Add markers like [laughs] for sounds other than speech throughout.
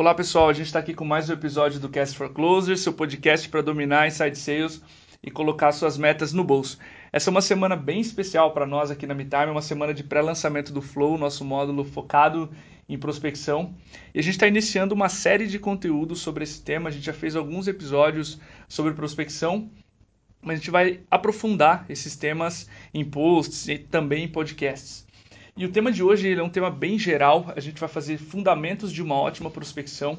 Olá pessoal, a gente está aqui com mais um episódio do Cast for Closers, seu podcast para dominar inside sales e colocar suas metas no bolso. Essa é uma semana bem especial para nós aqui na MeTime, uma semana de pré-lançamento do Flow, nosso módulo focado em prospecção. E a gente está iniciando uma série de conteúdos sobre esse tema. A gente já fez alguns episódios sobre prospecção, mas a gente vai aprofundar esses temas em posts e também em podcasts. E o tema de hoje é um tema bem geral. A gente vai fazer fundamentos de uma ótima prospecção.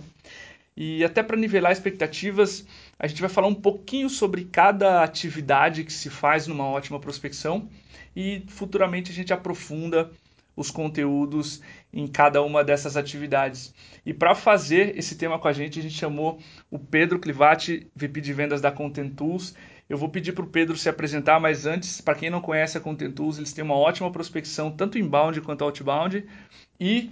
E até para nivelar expectativas, a gente vai falar um pouquinho sobre cada atividade que se faz numa ótima prospecção e futuramente a gente aprofunda os conteúdos em cada uma dessas atividades. E para fazer esse tema com a gente, a gente chamou o Pedro Clivati, VP de vendas da Content Tools. Eu vou pedir para o Pedro se apresentar, mas antes, para quem não conhece a Content Tools, eles têm uma ótima prospecção, tanto inbound quanto outbound, e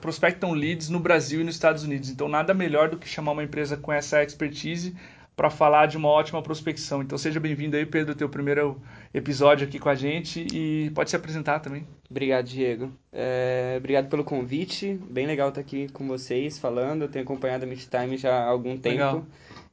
prospectam leads no Brasil e nos Estados Unidos. Então, nada melhor do que chamar uma empresa com essa expertise para falar de uma ótima prospecção. Então, seja bem-vindo aí, Pedro, teu primeiro episódio aqui com a gente e pode se apresentar também. Obrigado, Diego. É, obrigado pelo convite. Bem legal estar aqui com vocês falando. Eu tenho acompanhado a Meet Time já há algum tempo. Legal.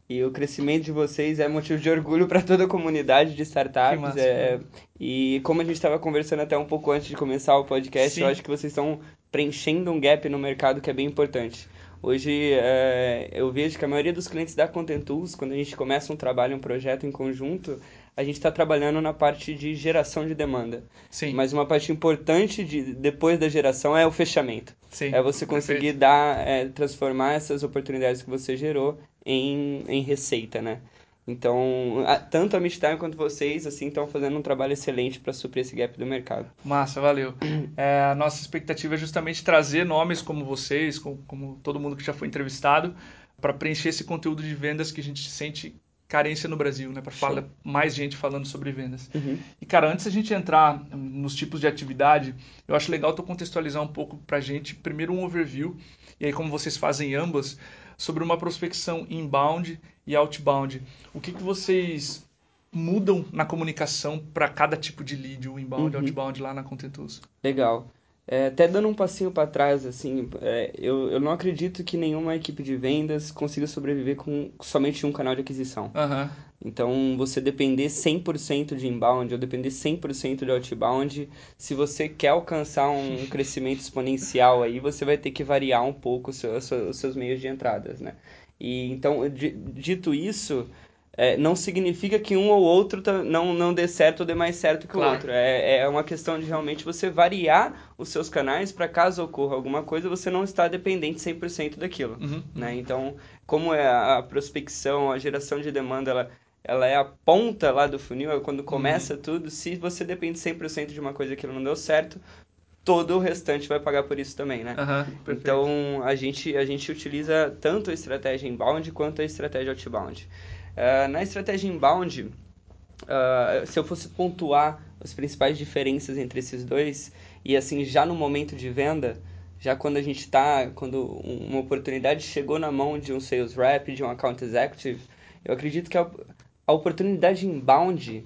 E o crescimento de vocês é motivo de orgulho para toda a comunidade de startups. Massa, é, e como a gente estava conversando até um pouco antes de começar o podcast, Sim. eu acho que vocês estão preenchendo um gap no mercado que é bem importante. Hoje é, eu vejo que a maioria dos clientes da Content Tools, quando a gente começa um trabalho, um projeto em conjunto, a gente está trabalhando na parte de geração de demanda. Sim. Mas uma parte importante de, depois da geração é o fechamento. Sim. É você conseguir Perfeito. dar, é, transformar essas oportunidades que você gerou em, em receita, né? Então, tanto a Midtime quanto vocês, assim, estão fazendo um trabalho excelente para suprir esse gap do mercado. Massa, valeu. É, a nossa expectativa é justamente trazer nomes como vocês, como, como todo mundo que já foi entrevistado, para preencher esse conteúdo de vendas que a gente sente carência no Brasil, né? Para falar mais gente falando sobre vendas. Uhum. E cara, antes a gente entrar nos tipos de atividade, eu acho legal tu contextualizar um pouco para a gente, primeiro um overview, e aí como vocês fazem ambas, sobre uma prospecção inbound e outbound. O que, que vocês mudam na comunicação para cada tipo de lead, o inbound uhum. outbound lá na Contentus? Legal. É, até dando um passinho para trás, assim, é, eu, eu não acredito que nenhuma equipe de vendas consiga sobreviver com somente um canal de aquisição. Uhum. Então, você depender 100% de inbound ou depender 100% de outbound, se você quer alcançar um [laughs] crescimento exponencial aí, você vai ter que variar um pouco os seus, os seus meios de entradas, né? E, então, dito isso, é, não significa que um ou outro tá, não, não dê certo ou dê mais certo que claro. o outro. É, é uma questão de realmente você variar os seus canais para caso ocorra alguma coisa, você não está dependente 100% daquilo. Uhum, né? Uhum. Então, como é a prospecção, a geração de demanda, ela, ela é a ponta lá do funil, é quando começa uhum. tudo, se você depende 100% de uma coisa que não deu certo, todo o restante vai pagar por isso também, né? Uhum, então, a gente, a gente utiliza tanto a estratégia inbound quanto a estratégia outbound. Uh, na estratégia inbound, uh, se eu fosse pontuar as principais diferenças entre esses dois, e assim, já no momento de venda, já quando a gente está, quando uma oportunidade chegou na mão de um sales rep, de um account executive, eu acredito que a, a oportunidade inbound,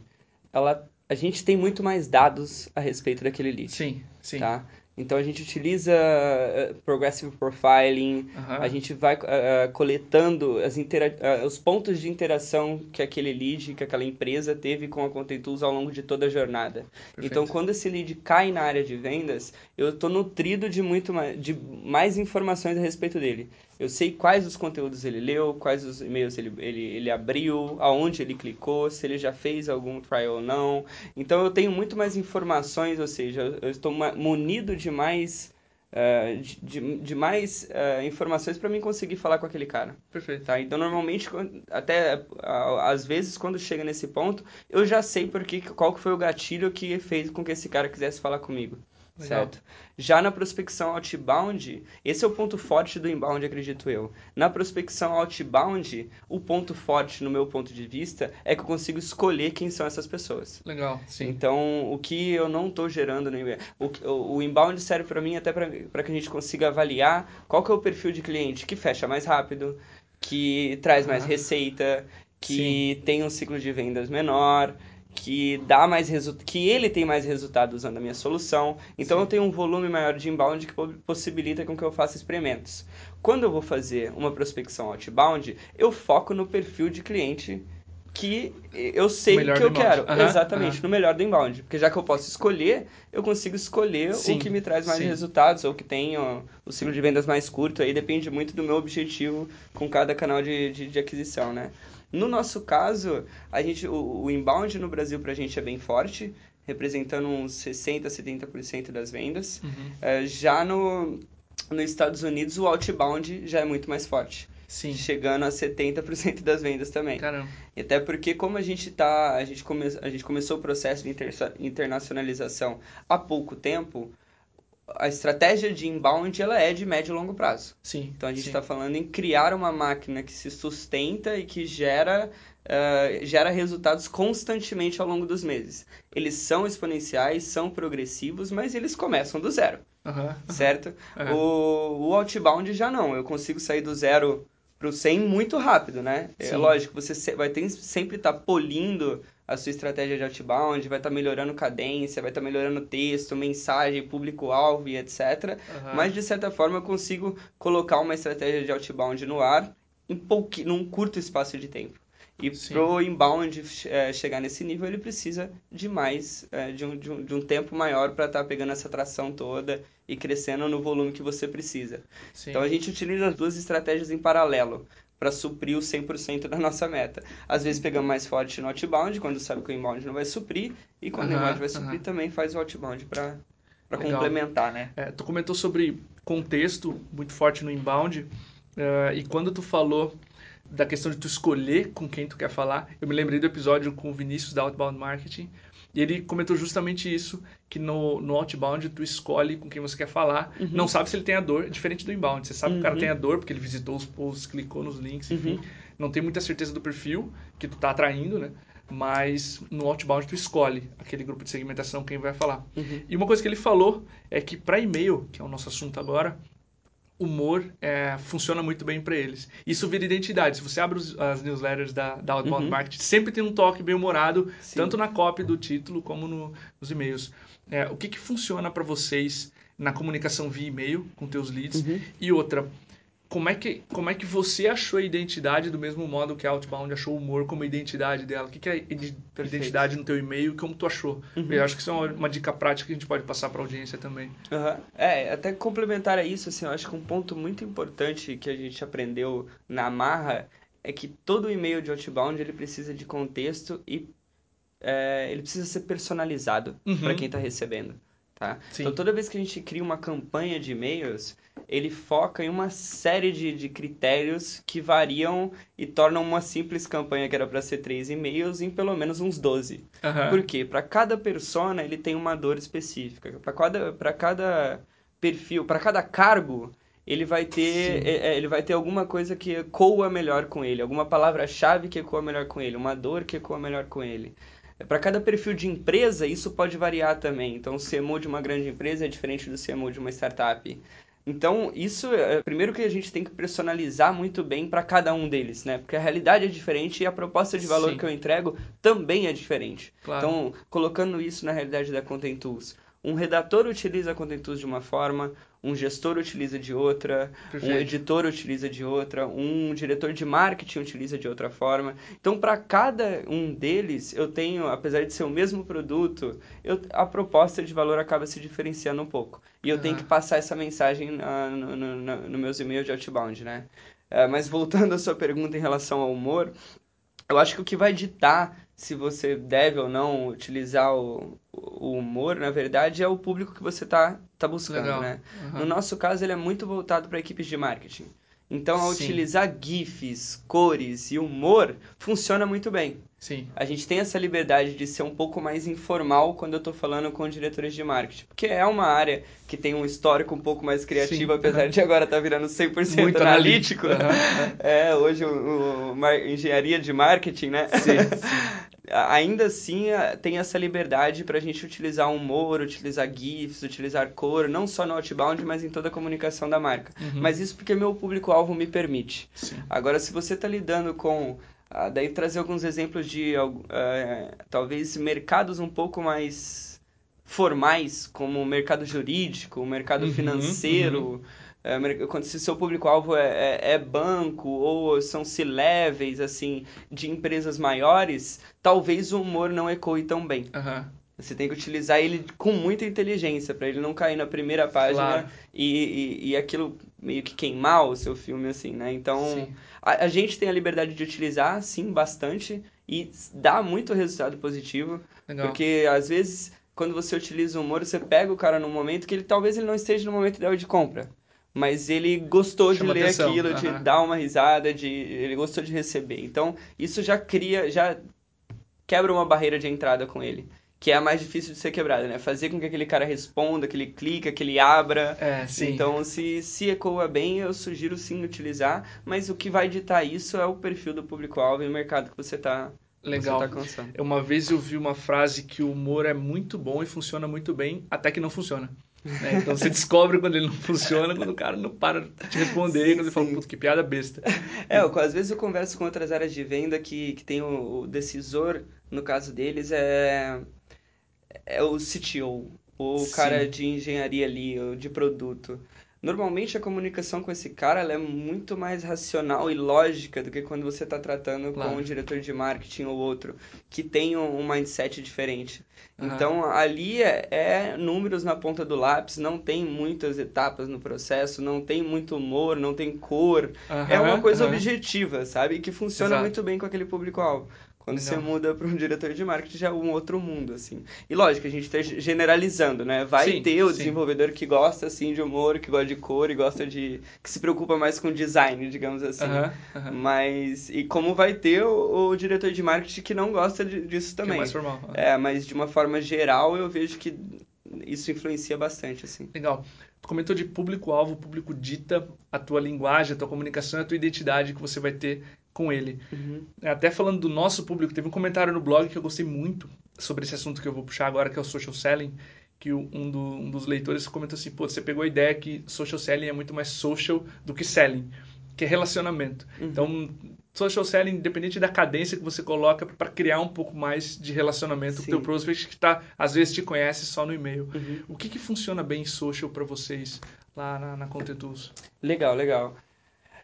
ela, a gente tem muito mais dados a respeito daquele lead. Sim, sim. Tá? Então a gente utiliza uh, progressive profiling, uhum. a gente vai uh, coletando as uh, os pontos de interação que aquele lead, que aquela empresa teve com a Content Tools ao longo de toda a jornada. Perfeito. Então quando esse lead cai na área de vendas, eu estou nutrido de muito mais, de mais informações a respeito dele. Eu sei quais os conteúdos ele leu, quais os e-mails ele, ele, ele abriu, aonde ele clicou, se ele já fez algum trial ou não. Então eu tenho muito mais informações, ou seja, eu estou munido de mais Uh, de, de, mais uh, informações para mim conseguir falar com aquele cara. Perfeito. Tá? Então, normalmente, até às vezes, quando chega nesse ponto, eu já sei porque, qual que foi o gatilho que fez com que esse cara quisesse falar comigo. Certo? Já na prospecção outbound, esse é o ponto forte do inbound, acredito eu. Na prospecção outbound, o ponto forte, no meu ponto de vista, é que eu consigo escolher quem são essas pessoas. Legal, sim. Então, o que eu não estou gerando no inbound... O, o inbound serve para mim até para que a gente consiga avaliar qual que é o perfil de cliente que fecha mais rápido, que traz mais ah. receita, que sim. tem um ciclo de vendas menor que dá mais que ele tem mais resultado usando a minha solução. Então Sim. eu tenho um volume maior de inbound que possibilita com que eu faça experimentos. Quando eu vou fazer uma prospecção outbound, eu foco no perfil de cliente que eu sei que eu quero. Uhum, Exatamente, uhum. no melhor do inbound. Porque já que eu posso escolher, eu consigo escolher sim, o que me traz mais sim. resultados, ou que tem ó, o ciclo de vendas mais curto. Aí depende muito do meu objetivo com cada canal de, de, de aquisição, né? No nosso caso, a gente, o, o inbound no Brasil para a gente é bem forte, representando uns 60%, 70% das vendas. Uhum. É, já no, nos Estados Unidos, o outbound já é muito mais forte. Sim. Chegando a 70% das vendas também. Caramba. Até porque como a gente tá, a gente, come, a gente começou o processo de inter, internacionalização há pouco tempo, a estratégia de inbound ela é de médio e longo prazo. Sim. Então a gente está falando em criar uma máquina que se sustenta e que gera Uh, gera resultados constantemente ao longo dos meses. Eles são exponenciais, são progressivos, mas eles começam do zero. Uhum. Certo? Uhum. O, o outbound já não. Eu consigo sair do zero para o 100 muito rápido, né? É Sim. É lógico, você vai ter, sempre estar tá polindo a sua estratégia de outbound, vai estar tá melhorando cadência, vai estar tá melhorando texto, mensagem, público-alvo e etc. Uhum. Mas, de certa forma, eu consigo colocar uma estratégia de outbound no ar em pouqui, num curto espaço de tempo. E para o inbound é, chegar nesse nível, ele precisa de mais, é, de, um, de, um, de um tempo maior para estar tá pegando essa tração toda e crescendo no volume que você precisa. Sim. Então a gente utiliza as duas estratégias em paralelo para suprir o 100% da nossa meta. Às vezes pegamos mais forte no outbound, quando sabe que o inbound não vai suprir, e quando o inbound vai suprir, também faz o outbound para complementar, né? É, tu comentou sobre contexto muito forte no inbound, uh, e quando tu falou da questão de tu escolher com quem tu quer falar. Eu me lembrei do episódio com o Vinícius da Outbound Marketing, e ele comentou justamente isso, que no, no outbound tu escolhe com quem você quer falar, uhum. não sabe se ele tem a dor, diferente do inbound. Você sabe uhum. que o cara uhum. tem a dor porque ele visitou os posts, clicou nos links, enfim. Uhum. Não tem muita certeza do perfil que tu tá atraindo, né? Mas no outbound tu escolhe aquele grupo de segmentação quem vai falar. Uhum. E uma coisa que ele falou é que para e-mail, que é o nosso assunto agora, humor é, funciona muito bem para eles. Isso vira identidade. Se você abre os, as newsletters da, da Outbound uhum. Marketing, sempre tem um toque bem humorado, Sim. tanto na copy do título como no, nos e-mails. É, o que, que funciona para vocês na comunicação via e-mail com teus leads? Uhum. E outra, como é que como é que você achou a identidade do mesmo modo que a Outbound achou o humor como identidade dela? O que, que é identidade no teu e-mail? Como tu achou? Uhum. Eu acho que isso é uma, uma, dica prática que a gente pode passar para a audiência também. Uhum. É, até complementar a isso, assim, eu acho que um ponto muito importante que a gente aprendeu na marra é que todo e-mail de Outbound ele precisa de contexto e é, ele precisa ser personalizado uhum. para quem está recebendo. Tá? Então, toda vez que a gente cria uma campanha de e-mails, ele foca em uma série de, de critérios que variam e tornam uma simples campanha que era para ser três e-mails em pelo menos uns 12. Uhum. Por quê? Para cada persona, ele tem uma dor específica. Para cada, cada perfil, para cada cargo, ele vai ter é, é, ele vai ter alguma coisa que ecoa melhor com ele, alguma palavra-chave que ecoa melhor com ele, uma dor que ecoa melhor com ele. Para cada perfil de empresa, isso pode variar também. Então, o CMO de uma grande empresa é diferente do CMO de uma startup. Então, isso é primeiro que a gente tem que personalizar muito bem para cada um deles, né? Porque a realidade é diferente e a proposta de valor Sim. que eu entrego também é diferente. Claro. Então, colocando isso na realidade da Content Tools, um redator utiliza a Content Tools de uma forma, um gestor utiliza de outra, Perfeito. um editor utiliza de outra, um diretor de marketing utiliza de outra forma. Então, para cada um deles, eu tenho, apesar de ser o mesmo produto, eu, a proposta de valor acaba se diferenciando um pouco. E eu uhum. tenho que passar essa mensagem uh, no, no, no, no, meus e-mails de outbound, né? Uh, mas voltando à sua pergunta em relação ao humor, eu acho que o que vai ditar se você deve ou não utilizar o, o humor, na verdade, é o público que você está tá buscando, Legal. né? Uhum. No nosso caso, ele é muito voltado para equipes de marketing. Então, ao Sim. utilizar GIFs, cores e humor, funciona muito bem. Sim. A gente tem essa liberdade de ser um pouco mais informal quando eu estou falando com diretores de marketing. Porque é uma área que tem um histórico um pouco mais criativo, Sim. apesar uhum. de agora estar tá virando 100% muito analítico. Uhum. [laughs] É, hoje o, o, engenharia de marketing, né? Sim, sim. [laughs] ainda assim tem essa liberdade para a gente utilizar humor, utilizar GIFs, utilizar cor, não só no outbound, mas em toda a comunicação da marca. Uhum. Mas isso porque meu público-alvo me permite. Sim. Agora, se você está lidando com Ah, daí trazer alguns exemplos de uh, talvez mercados um pouco mais formais, como o mercado jurídico, o mercado uhum, financeiro. Uhum. É, quando se seu público-alvo é, é, é, banco ou são C-levels, assim, de empresas maiores, talvez o humor não ecoe tão bem. Uhum. Você tem que utilizar ele com muita inteligência para ele não cair na primeira página claro. e, e, e, aquilo meio que queimar o seu filme, assim, né? Então, a, a, gente tem a liberdade de utilizar, sim, bastante e dá muito resultado positivo. Legal. Porque, às vezes, quando você utiliza o humor, você pega o cara num momento que ele talvez ele não esteja no momento ideal de compra. Mas ele gostou Chama de ler atenção. aquilo, uhum. de dar uma risada, de ele gostou de receber. Então, isso já cria, já quebra uma barreira de entrada com ele que é a mais difícil de ser quebrada, né? Fazer com que aquele cara responda, que ele clica, que ele abra. É, sim. Então, se, se ecoa bem, eu sugiro sim utilizar, mas o que vai ditar isso é o perfil do público-alvo e o mercado que você está Legal. Você tá Uma vez eu vi uma frase que o humor é muito bom e funciona muito bem, até que não funciona. Né? Então você [laughs] descobre quando ele não funciona, quando o cara não para de te responder, sim, quando ele fala, puta, que piada besta. É, eu, às vezes eu converso com outras áreas de venda que, que tem o, o decisor, no caso deles, é é o CTO, o cara de engenharia ali, de produto. Normalmente a comunicação com esse cara é muito mais racional e lógica do que quando você está tratando claro. com um diretor de marketing ou outro, que tem um, um mindset diferente. Uhum. Então ali é, é, números na ponta do lápis, não tem muitas etapas no processo, não tem muito humor, não tem cor. Uhum. É uma coisa uhum. objetiva, sabe? Que funciona Exato. muito bem com aquele público-alvo. Quando você muda para um diretor de marketing, já é um outro mundo, assim. E lógico, a gente está generalizando, né? Vai sim, ter o sim. desenvolvedor que gosta, assim, de humor, que gosta de cor e gosta de... que se preocupa mais com design, digamos assim. Uh -huh, uh -huh. Mas... E como vai ter o, o, diretor de marketing que não gosta de, disso também. Que é mais formal. Uh -huh. É, mas de uma forma geral, eu vejo que isso influencia bastante, assim. Legal. Tu comentou de público-alvo, público dita a tua linguagem, a tua comunicação, a tua identidade que você vai ter com ele. Uhum. Até falando do nosso público, teve um comentário no blog que eu gostei muito sobre esse assunto que eu vou puxar agora, que é o social selling, que um, do, um dos leitores comentou assim, pô, você pegou a ideia que social selling é muito mais social do que selling, que é relacionamento. Uhum. Então, social selling, independente da cadência que você coloca, para criar um pouco mais de relacionamento Sim. com o teu prospect que tá, às vezes te conhece só no e-mail. Uhum. O que, que funciona bem social para vocês lá na, na Contentus? Legal, legal.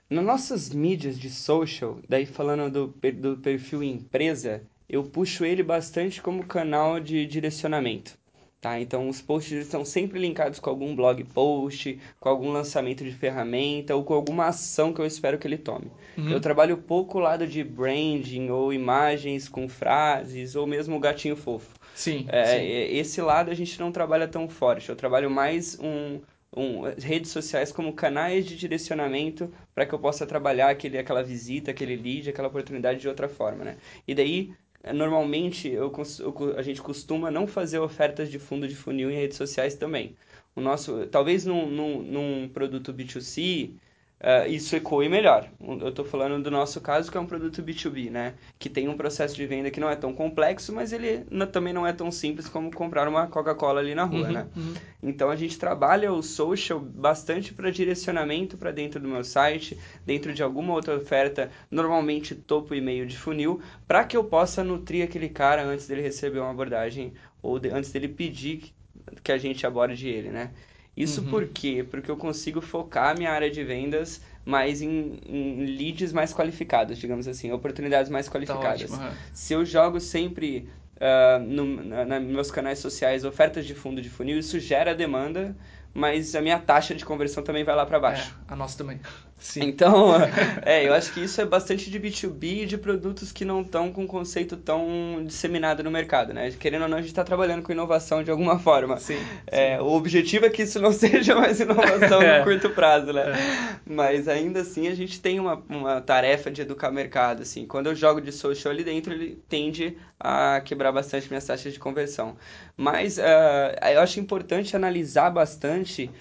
Nas nossas mídias de social, daí falando do, do perfil empresa, eu puxo ele bastante como canal de direcionamento. Tá? Então, os posts estão sempre linkados com algum blog post, com algum lançamento de ferramenta ou com alguma ação que eu espero que ele tome. Uhum. Eu trabalho pouco o lado de branding ou imagens com frases ou mesmo o gatinho fofo. Sim, é, sim. Esse lado a gente não trabalha tão forte. Eu trabalho mais um, um, redes sociais como canais de direcionamento para que eu possa trabalhar aquele, aquela visita, aquele lead, aquela oportunidade de outra forma, né? E daí, normalmente, eu, eu, a gente costuma não fazer ofertas de fundo de funil em redes sociais também. O nosso, talvez num, num, num produto B2C, uh, isso ecoe melhor. Eu estou falando do nosso caso, que é um produto B2B, né? Que tem um processo de venda que não é tão complexo, mas ele não, também não é tão simples como comprar uma Coca-Cola ali na rua, uhum, né? Uhum. Então a gente trabalha o social bastante para direcionamento para dentro do meu site, dentro de alguma outra oferta, normalmente topo e meio de funil, para que eu possa nutrir aquele cara antes dele receber uma abordagem ou de, antes dele pedir que a gente aborde ele, né? Isso uhum. por quê? Porque eu consigo focar minha área de vendas mais em, em leads mais qualificados, digamos assim, oportunidades mais tá qualificadas. Tá ótimo, uhum. Se eu jogo sempre uh, no, na, meus canais sociais ofertas de fundo de funil, isso gera demanda, mas a minha taxa de conversão também vai lá para baixo. É, a nossa também. Sim. Então, [laughs] é, eu acho que isso é bastante de B2B e de produtos que não estão com um conceito tão disseminado no mercado, né? Querendo ou não, a gente está trabalhando com inovação de alguma forma. Sim, é, sim. O objetivo é que isso não [laughs] seja mais inovação é. no curto prazo, né? É. Mas ainda assim, a gente tem uma, uma tarefa de educar o mercado, assim. Quando eu jogo de social ali dentro, ele tende a quebrar bastante minhas taxas de conversão. Mas uh, eu acho importante analisar bastante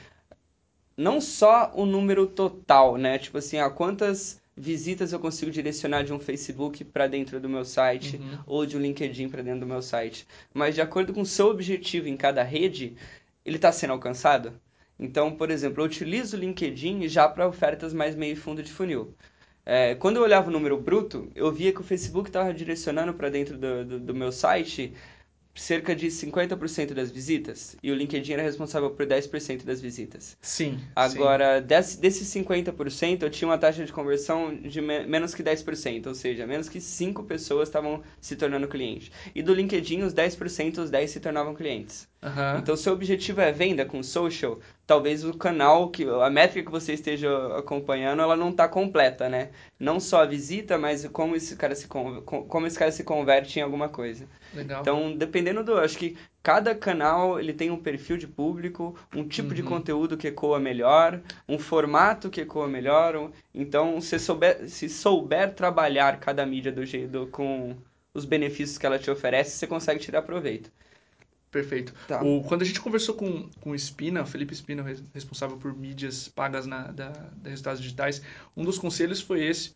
não só o número total, né? Tipo assim, ah, quantas visitas eu consigo direcionar de um Facebook para dentro do meu site uhum. ou de um LinkedIn para dentro do meu site, mas de acordo com o seu objetivo em cada rede, ele está sendo alcançado. Então, por exemplo, eu utilizo o LinkedIn já para ofertas mais meio fundo de funil. É, quando eu olhava o número bruto, eu via que o Facebook estava direcionando para dentro do, do, do meu site cerca de 50% das visitas e o LinkedIn era responsável por 10% das visitas. Sim. Agora, sim. Desse, desses 50%, eu tinha uma taxa de conversão de me menos que 10%, ou seja, menos que 5 pessoas estavam se tornando clientes. E do LinkedIn, os 10%, os 10 se tornavam clientes. Uhum. Então, seu objetivo é venda com social, talvez o canal, que a métrica que você esteja acompanhando, ela não está completa, né? Não só a visita, mas como esse cara se, como esse cara se converte em alguma coisa. Legal. Então, dependendo do... Acho que cada canal ele tem um perfil de público, um tipo uhum. de conteúdo que ecoa melhor, um formato que ecoa melhor. Então, se souber, se souber trabalhar cada mídia do jeito com os benefícios que ela te oferece, você consegue tirar proveito. Perfeito. Tá. O, quando a gente conversou com, com o Espina, Felipe Espina, responsável por mídias pagas na, da, da Resultados Digitais, um dos conselhos foi esse,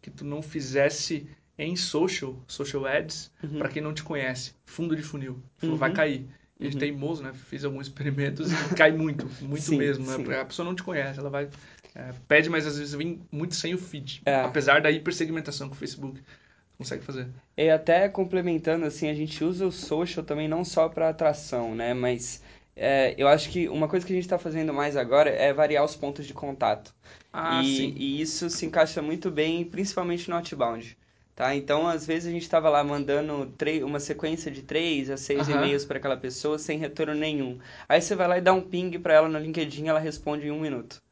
que tu não fizesse em social, social ads, uhum. para quem não te conhece, fundo de funil. Falou, uhum. vai cair. Ele uhum. teimoso, né? Fiz alguns experimentos e [laughs] cai muito, muito sim, mesmo, né? A pessoa não te conhece, ela vai... É, pede, mas às vezes vem muito sem o feed. É. Apesar da hipersegmentação que o Facebook consegue fazer. E até complementando, assim, a gente usa o social também não só para atração, né? Mas é, eu acho que uma coisa que a gente está fazendo mais agora é variar os pontos de contato. Ah, e, sim. e isso se encaixa muito bem, principalmente no outbound. Tá? Então, às vezes a gente estava lá mandando uma sequência de três a seis uhum. e-mails para aquela pessoa sem retorno nenhum. Aí você vai lá e dá um ping para ela no LinkedIn, ela responde em um minuto.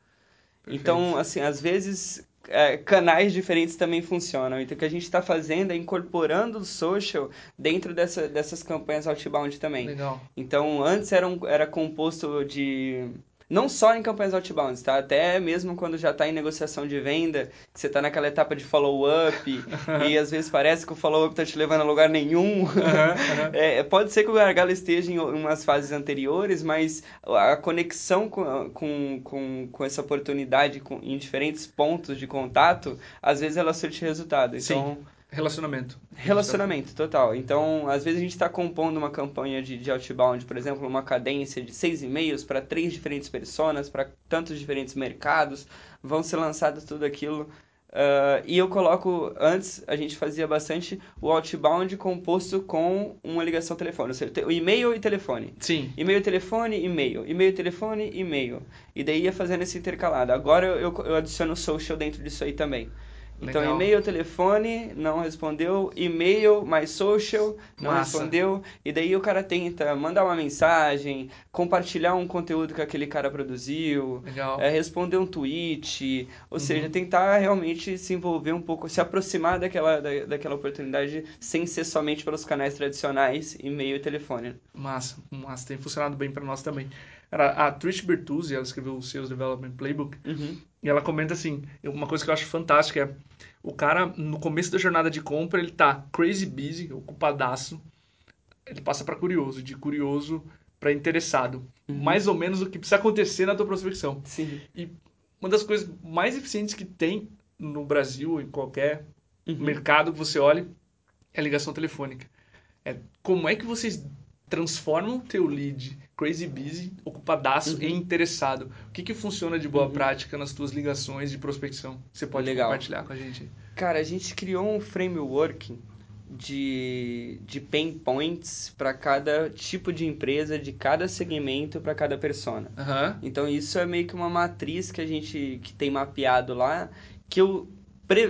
Perfeito. Então, assim, às vezes é, canais diferentes também funcionam. Então, o que a gente está fazendo é incorporando o social dentro dessa, dessas campanhas outbound também. Legal. Então, antes era, um, era composto de não só em campanhas outbound, tá? Até mesmo quando já está em negociação de venda, que você está naquela etapa de follow-up [laughs] e às vezes parece que o follow-up está te levando a lugar nenhum. Uhum, uhum. [laughs] É, pode ser que o gargalo esteja em umas fases anteriores, mas a conexão com, com, com, com essa oportunidade com, em diferentes pontos de contato, às vezes ela surte resultado. Então, Sim. Relacionamento. Relacionamento, total. Então, às vezes a gente está compondo uma campanha de, de outbound, por exemplo, uma cadência de seis e-mails para três diferentes pessoas, para tantos diferentes mercados, vão ser lançados tudo aquilo. Uh, e eu coloco, antes a gente fazia bastante o outbound composto com uma ligação telefônica, ou seja, o e-mail e telefone. Sim. E-mail, telefone, e-mail. E-mail, telefone, e-mail. E daí ia fazendo esse intercalado. Agora eu, eu adiciono social dentro disso aí também. Então, e-mail, telefone, não respondeu. E-mail, mais social, não Massa. respondeu. E daí o cara tenta mandar uma mensagem, compartilhar um conteúdo que aquele cara produziu, é, responder um tweet. Ou uhum. seja, tentar realmente se envolver um pouco, se aproximar daquela, da, daquela oportunidade sem ser somente pelos canais tradicionais, e-mail e telefone. Massa, massa. Tem funcionado bem para nós também. Era a Trish Bertuzzi, ela escreveu o Sales Development Playbook, uhum. E ela comenta assim, uma coisa que eu acho fantástica é, o cara, no começo da jornada de compra, ele tá crazy busy, ocupadaço, ele passa para curioso, de curioso para interessado. Uhum. Mais ou menos o que precisa acontecer na tua prospecção. Sim. E uma das coisas mais eficientes que tem no Brasil, em qualquer uhum. mercado que você olhe, é a ligação telefônica. É, como é que vocês transformam o teu lead crazy busy, ocupadaço uhum. e interessado. O que, que funciona de boa uhum. prática nas tuas ligações de prospecção? Você pode Legal. compartilhar com a gente? Cara, a gente criou um framework de, de pain points para cada tipo de empresa, de cada segmento, para cada persona. Uhum. Então isso é meio que uma matriz que a gente que tem mapeado lá, que eu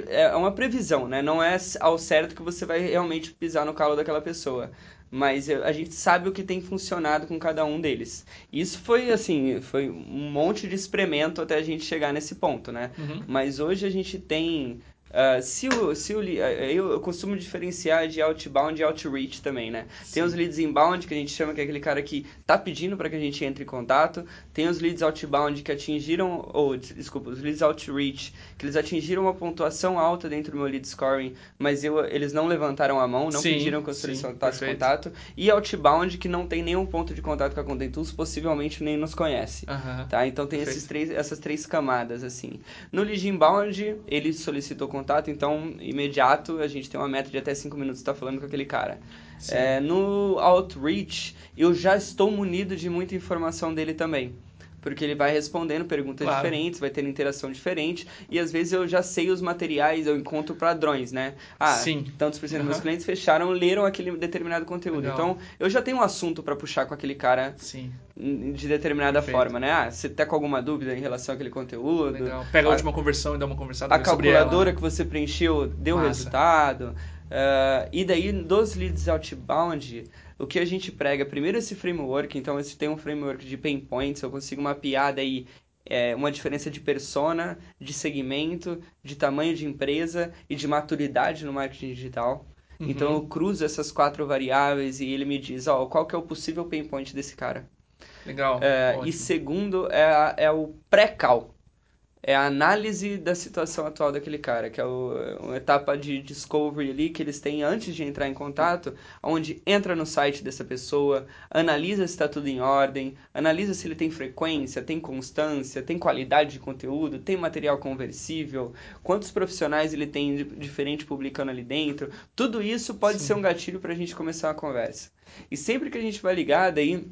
é uma previsão, né? Não é ao certo que você vai realmente pisar no calo daquela pessoa mas a gente sabe o que tem funcionado com cada um deles. Isso foi assim, foi um monte de experimento até a gente chegar nesse ponto, né? Uhum. Mas hoje a gente tem Uh, se o, se o, eu, eu costumo diferenciar de outbound e outreach também, né? Sim. Tem os leads inbound, que a gente chama que é aquele cara que tá pedindo para que a gente entre em contato. Tem os leads outbound que atingiram, ou desculpa, os leads outreach, que eles atingiram uma pontuação alta dentro do meu lead scoring, mas eu, eles não levantaram a mão, não sim, pediram que eu solicitasse contato. E outbound, que não tem nenhum ponto de contato com a Content Tools, possivelmente nem nos conhece. Tá? Então tem esses três, essas três camadas, assim. No lead inbound, ele solicitou contato contato, então, imediato, a gente tem uma meta de até 5 minutos estar tá falando com aquele cara. É, no Outreach, eu já estou munido de muita informação dele também. Porque ele vai respondendo perguntas claro. diferentes, vai tendo interação diferente, e às vezes eu já sei os materiais, eu encontro padrões, né? Ah, Sim. tantos por cento dos meus clientes fecharam, leram aquele determinado conteúdo. Legal. Então, eu já tenho um assunto para puxar com aquele cara Sim. de determinada Perfeito. forma, né? Ah, você tá com alguma dúvida em relação àquele conteúdo? Legal. Pega a, a última conversão e dá uma conversada A calculadora que você preencheu deu Massa. resultado. Uh, e daí, dos leads outbound, o que a gente prega, primeiro esse framework, então esse tem um framework de pain points, eu consigo mapear daí é, uma diferença de persona, de segmento, de tamanho de empresa e de maturidade no marketing digital. Uhum. Então eu cruzo essas quatro variáveis e ele me diz, ó, qual que é o possível pain point desse cara. Legal. É, e segundo é, é o pré-cal é a análise da situação atual daquele cara, que é o, uma etapa de discovery ali que eles têm antes de entrar em contato, onde entra no site dessa pessoa, analisa se está tudo em ordem, analisa se ele tem frequência, tem constância, tem qualidade de conteúdo, tem material conversível, quantos profissionais ele tem diferente publicando ali dentro. Tudo isso pode Sim. ser um gatilho para a gente começar uma conversa. E sempre que a gente vai ligar, daí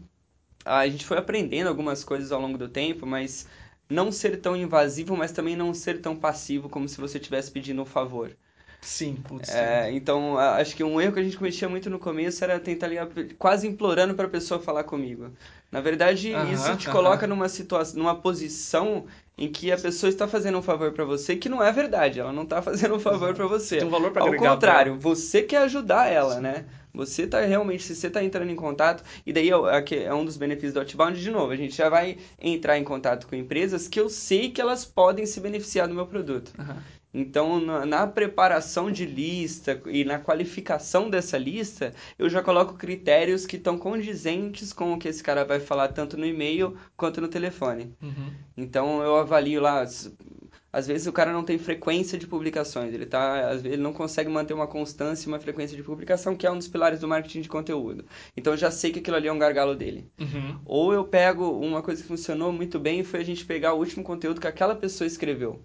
a gente foi aprendendo algumas coisas ao longo do tempo, mas não ser tão invasivo, mas também não ser tão passivo como se você estivesse pedindo um favor. Sim, putz. É, então, acho que um erro que a gente cometia muito no começo era tentar ligar, quase implorando para a pessoa falar comigo. Na verdade, uh -huh, isso te uh -huh. coloca numa situação, numa posição em que a pessoa está fazendo um favor para você que não é verdade, ela não está fazendo um favor para você. Tem um valor para Ao contrário, você quer ajudar ela, Sim. né? Você está realmente, se você está entrando em contato, e daí é, é um dos benefícios do Outbound, de novo, a gente já vai entrar em contato com empresas que eu sei que elas podem se beneficiar do meu produto. Uhum. Então, na, na, preparação de lista e na qualificação dessa lista, eu já coloco critérios que estão condizentes com o que esse cara vai falar tanto no e-mail quanto no telefone. Uhum. Então, eu avalio lá às vezes o cara não tem frequência de publicações, ele tá, vezes ele não consegue manter uma constância e uma frequência de publicação, que é um dos pilares do marketing de conteúdo. Então eu já sei que aquilo ali é um gargalo dele. Uhum. Ou eu pego uma coisa que funcionou muito bem foi a gente pegar o último conteúdo que aquela pessoa escreveu.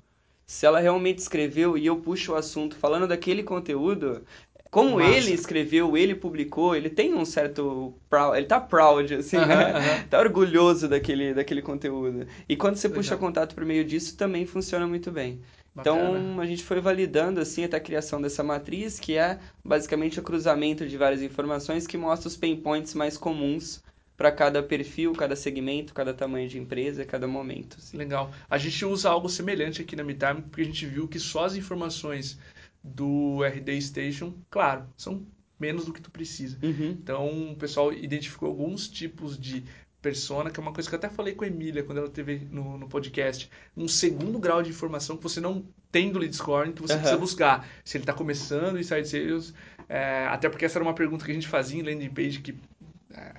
Se ela realmente escreveu e eu puxo o assunto falando daquele conteúdo, como Massa. ele escreveu, ele publicou, ele tem um certo proud, ele tá proud assim, uh -huh, né? Uh -huh. Tá orgulhoso daquele daquele conteúdo. E quando você Legal. puxa contato por meio disso, também funciona muito bem. Então, Bacana. Então, a gente foi validando assim até a criação dessa matriz, que é basicamente o cruzamento de várias informações que mostra os pain points mais comuns para cada perfil, cada segmento, cada tamanho de empresa, cada momento. Assim. Legal. A gente usa algo semelhante aqui na MeTime, porque a gente viu que só as informações do RD Station, claro, são menos do que tu precisa. Uhum. Então, o pessoal identificou alguns tipos de persona, que é uma coisa que eu até falei com a Emília quando ela teve no, no podcast. Um segundo grau de informação que você não tem do lead scoring, que você uhum. precisa buscar. Se ele está começando em site sales, é, até porque essa era uma pergunta que a gente fazia em landing page, que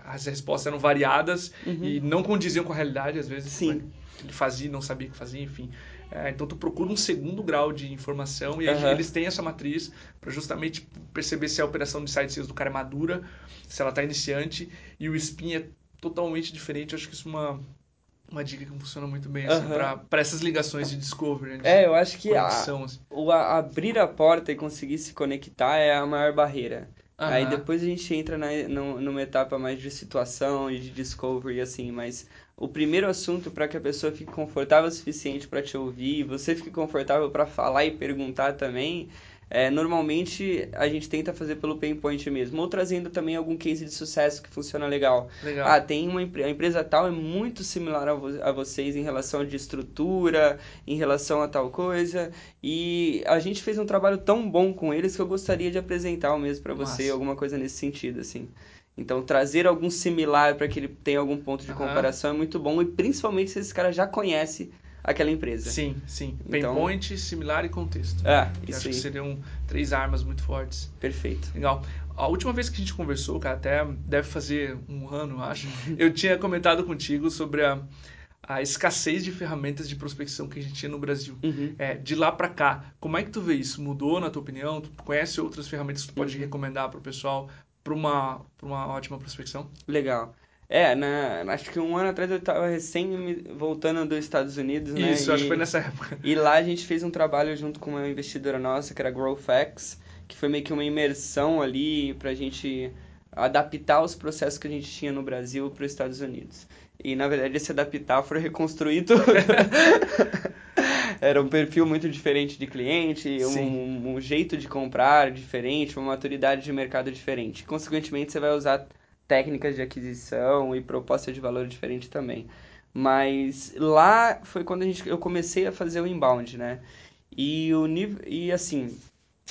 as respostas eram variadas uhum. e não condiziam com a realidade, às vezes. Sim. Ele fazia, não sabia o que fazia, enfim. É, então tu procura um segundo grau de informação e uhum. eles têm essa matriz para justamente perceber se a operação de site sales do cara é madura, se ela está iniciante e o spin é totalmente diferente. Eu acho que isso é uma uma dica que funciona muito bem assim, uhum. para essas ligações de discovery. De é, eu acho que a, assim. o a, abrir a porta e conseguir se conectar é a maior barreira. Aí depois a gente entra na, numa etapa mais de situação e de discovery, assim, mas o primeiro assunto para que a pessoa fique confortável o suficiente para te ouvir, você fique confortável para falar e perguntar também, é, normalmente a gente tenta fazer pelo pain point mesmo, ou trazendo também algum case de sucesso que funciona legal. legal. Ah, tem uma a empresa tal é muito similar a, vo a vocês em relação de estrutura, em relação a tal coisa, e a gente fez um trabalho tão bom com eles que eu gostaria de apresentar o mesmo para você, alguma coisa nesse sentido, assim. Então, trazer algum similar para que ele tenha algum ponto de uhum. comparação é muito bom, e principalmente se esse cara já conhece aquela empresa. Sim, sim. Então, Pain point, similar e contexto. É, isso acho aí. que seriam três armas muito fortes. Perfeito. Legal. A última vez que a gente conversou, cara, até deve fazer um ano, acho, [laughs] eu tinha comentado contigo sobre a, a escassez de ferramentas de prospecção que a gente tinha no Brasil. Uhum. É, de lá para cá, como é que tu vê isso? Mudou na tua opinião? Tu conhece outras ferramentas que tu pode uhum. recomendar para o pessoal para uma, uma ótima prospecção? Legal. É, na, acho que um ano atrás eu estava recém voltando dos Estados Unidos, né? Isso, acho que foi nessa época. [laughs] E lá a gente fez um trabalho junto com uma investidora nossa, que era GrowthX, que foi meio que uma imersão ali pra gente adaptar os processos que a gente tinha no Brasil para os Estados Unidos. E, na verdade, esse adaptar foi reconstruir tudo. [laughs] Era um perfil muito diferente de cliente, um, um, jeito de comprar diferente, uma maturidade de mercado diferente. Consequentemente, você vai usar técnicas de aquisição e proposta de valor diferente também. Mas lá foi quando a gente, eu comecei a fazer o inbound, né? E, o e assim,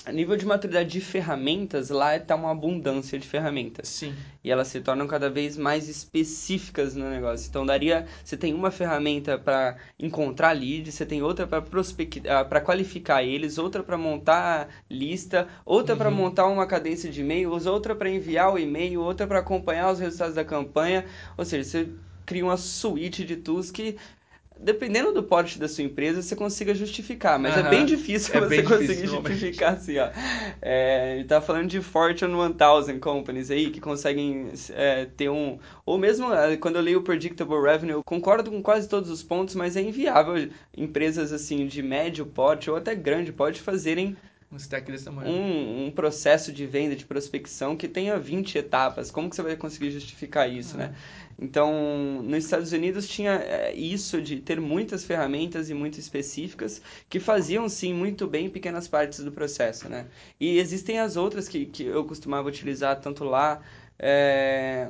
a nível de maturidade de ferramentas, lá está uma abundância de ferramentas. Sim. E elas se tornam cada vez mais específicas no negócio. Então, daria. Você tem uma ferramenta para encontrar leads, você tem outra para prospectar, para qualificar eles, outra para montar lista, outra uhum. para montar uma cadência de e-mails, outra para enviar o e-mail, outra para acompanhar os resultados da campanha. Ou seja, você cria uma suíte de tools que dependendo do porte da sua empresa, você consiga justificar, mas é bem difícil é você bem conseguir difícil, justificar assim, ó. É, ele tá falando de Fortune 1000 companies aí, que conseguem é, ter um... Ou mesmo, é, quando eu leio o Predictable Revenue, eu concordo com quase todos os pontos, mas é inviável empresas, assim, de médio porte ou até grande porte fazerem um desse tamanho. Um, um, processo de venda, de prospecção que tenha 20 etapas. Como que você vai conseguir justificar isso, né? Então, nos Estados Unidos tinha é, isso de ter muitas ferramentas e muito específicas que faziam, sim, muito bem pequenas partes do processo, né? E existem as outras que, que eu costumava utilizar tanto lá, é,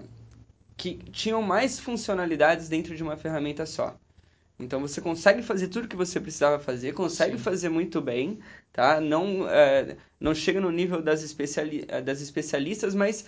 que tinham mais funcionalidades dentro de uma ferramenta só. Então você consegue fazer tudo que você precisava fazer, consegue Sim. fazer muito bem, tá? Não, é, não chega no nível das, especiali das especialistas, mas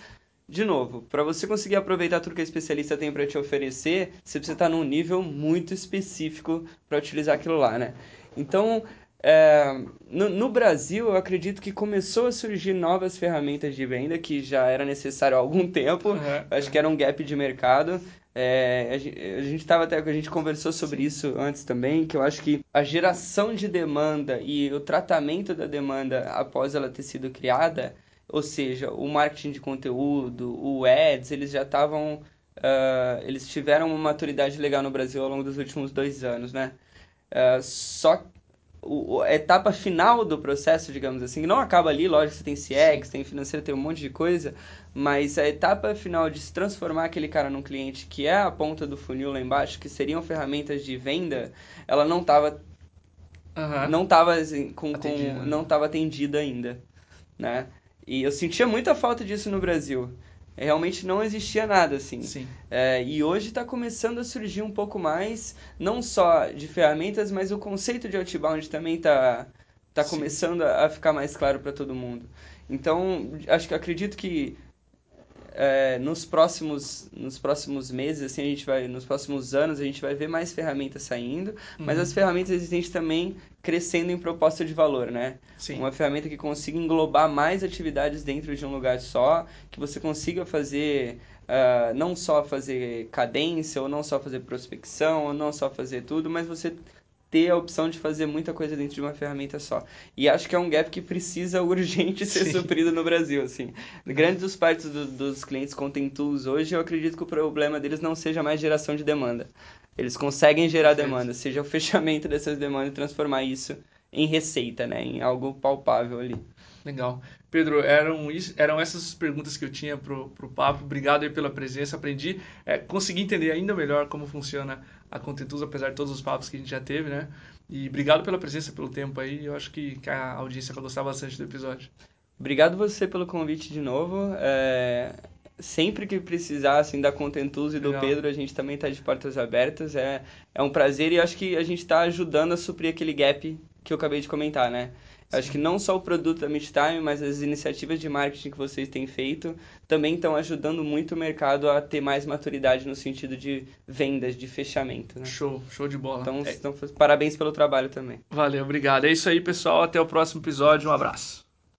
de novo, para você conseguir aproveitar tudo que a especialista tem para te oferecer, você precisa estar num nível muito específico para utilizar aquilo lá, né? Então, é, no, no, Brasil, eu acredito que começou a surgir novas ferramentas de venda que já era necessário há algum tempo. Uhum, acho uhum. que era um gap de mercado. É, a gente estava até a gente conversou sobre isso antes também, que eu acho que a geração de demanda e o tratamento da demanda após ela ter sido criada ou seja, o marketing de conteúdo, o ads, eles já estavam. Uh, eles tiveram uma maturidade legal no Brasil ao longo dos últimos dois anos, né? Uh, só o, a etapa final do processo, digamos assim, não acaba ali, lógico, você tem CX, tem financeiro, tem um monte de coisa, mas a etapa final de se transformar aquele cara num cliente que é a ponta do funil lá embaixo, que seriam ferramentas de venda, ela não estava uhum. não estava assim, com, com não estava atendida ainda, né? E eu sentia muita falta disso no Brasil. Realmente não existia nada assim. Sim. É, e hoje está começando a surgir um pouco mais, não só de ferramentas, mas o conceito de outbound também está tá começando a, a ficar mais claro para todo mundo. Então, acho que acredito que é, nos próximos nos próximos meses assim a gente vai nos próximos anos a gente vai ver mais ferramentas saindo uhum. mas as ferramentas existentes também crescendo em proposta de valor né Sim. uma ferramenta que consiga englobar mais atividades dentro de um lugar só que você consiga fazer uh, não só fazer cadência ou não só fazer prospecção ou não só fazer tudo mas você ter a opção de fazer muita coisa dentro de uma ferramenta só. E acho que é um gap que precisa [laughs] urgente ser Sim. suprido no Brasil, assim. Grandes partes do, dos clientes contêm tools hoje, eu acredito que o problema deles não seja mais geração de demanda. Eles conseguem gerar Perfeito. demanda, seja o fechamento [laughs] dessas demandas e transformar isso em receita, né? Em algo palpável ali. Legal. Pedro, eram, eram essas perguntas que eu tinha pro, pro papo. Obrigado aí pela presença. Aprendi, é, consegui entender ainda melhor como funciona a Contentus, apesar de todos os papos que a gente já teve, né? E obrigado pela presença, pelo tempo aí. Eu acho que, que a audiência vai gostar bastante do episódio. Obrigado você pelo convite de novo. É... Sempre que precisar assim, da Contentus e do Legal. Pedro, a gente também está de portas abertas. É, é um prazer e acho que a gente está ajudando a suprir aquele gap que eu acabei de comentar, né? Acho que não só o produto da Midtime, mas as iniciativas de marketing que vocês têm feito também estão ajudando muito o mercado a ter mais maturidade no sentido de vendas, de fechamento. Né? Show, show de bola. Então, é. então, parabéns pelo trabalho também. Valeu, obrigado. É isso aí, pessoal. Até o próximo episódio. Um abraço.